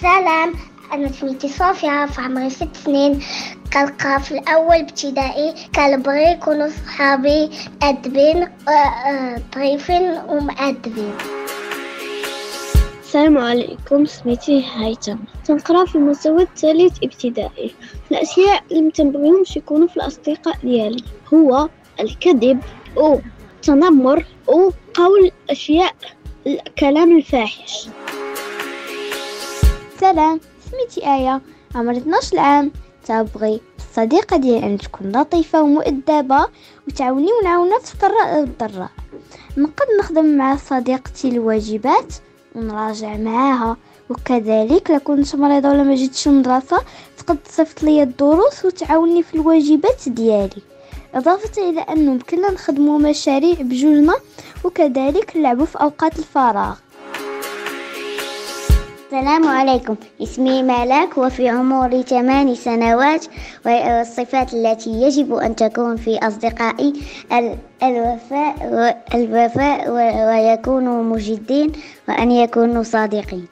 سلام أنا سميتي صوفيا في عمري ست سنين. كنقرا في الأول ابتدائي كنبغي يكونوا صحابي آه، ظريفين ومؤدبين. السلام عليكم سميتي هيثم. تنقرأ في المستوى الثالث ابتدائي. الأشياء اللي متنبغيهمش يكونوا في الأصدقاء ديالي هو الكذب أو التنمر أو قول أشياء الكلام الفاحش. سلام. سميتي آية. عمري 12 عام تبغي الصديقة ديالي أن تكون لطيفة ومؤدبة وتعاوني ونعاونها في السراء والضراء نقد نخدم مع صديقتي الواجبات ونراجع معاها. وكذلك لو كنت مريضة ولا ما جيتش المدرسة تقد تصيفط لي الدروس وتعاوني في الواجبات ديالي. إضافة إلى أنه يمكننا نخدمو مشاريع بجوجنا وكذلك نلعبو في أوقات الفراغ. السلام عليكم. اسمي ملاك وفي عمري ثمان سنوات والصفات التي يجب أن تكون في أصدقائي ال- الوفاء الوفاء ويكونوا مجدين وأن يكونوا صادقين.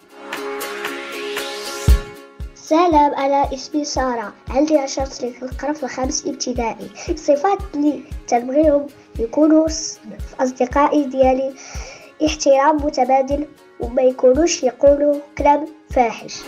سلام أنا اسمي سارة. عندي عشر سنين في الخامس ابتدائي. الصفات اللي تنبغيهم يكونوا في أصدقائي ديالي احترام متبادل وما يكونوش يقولوا كلام فاحش.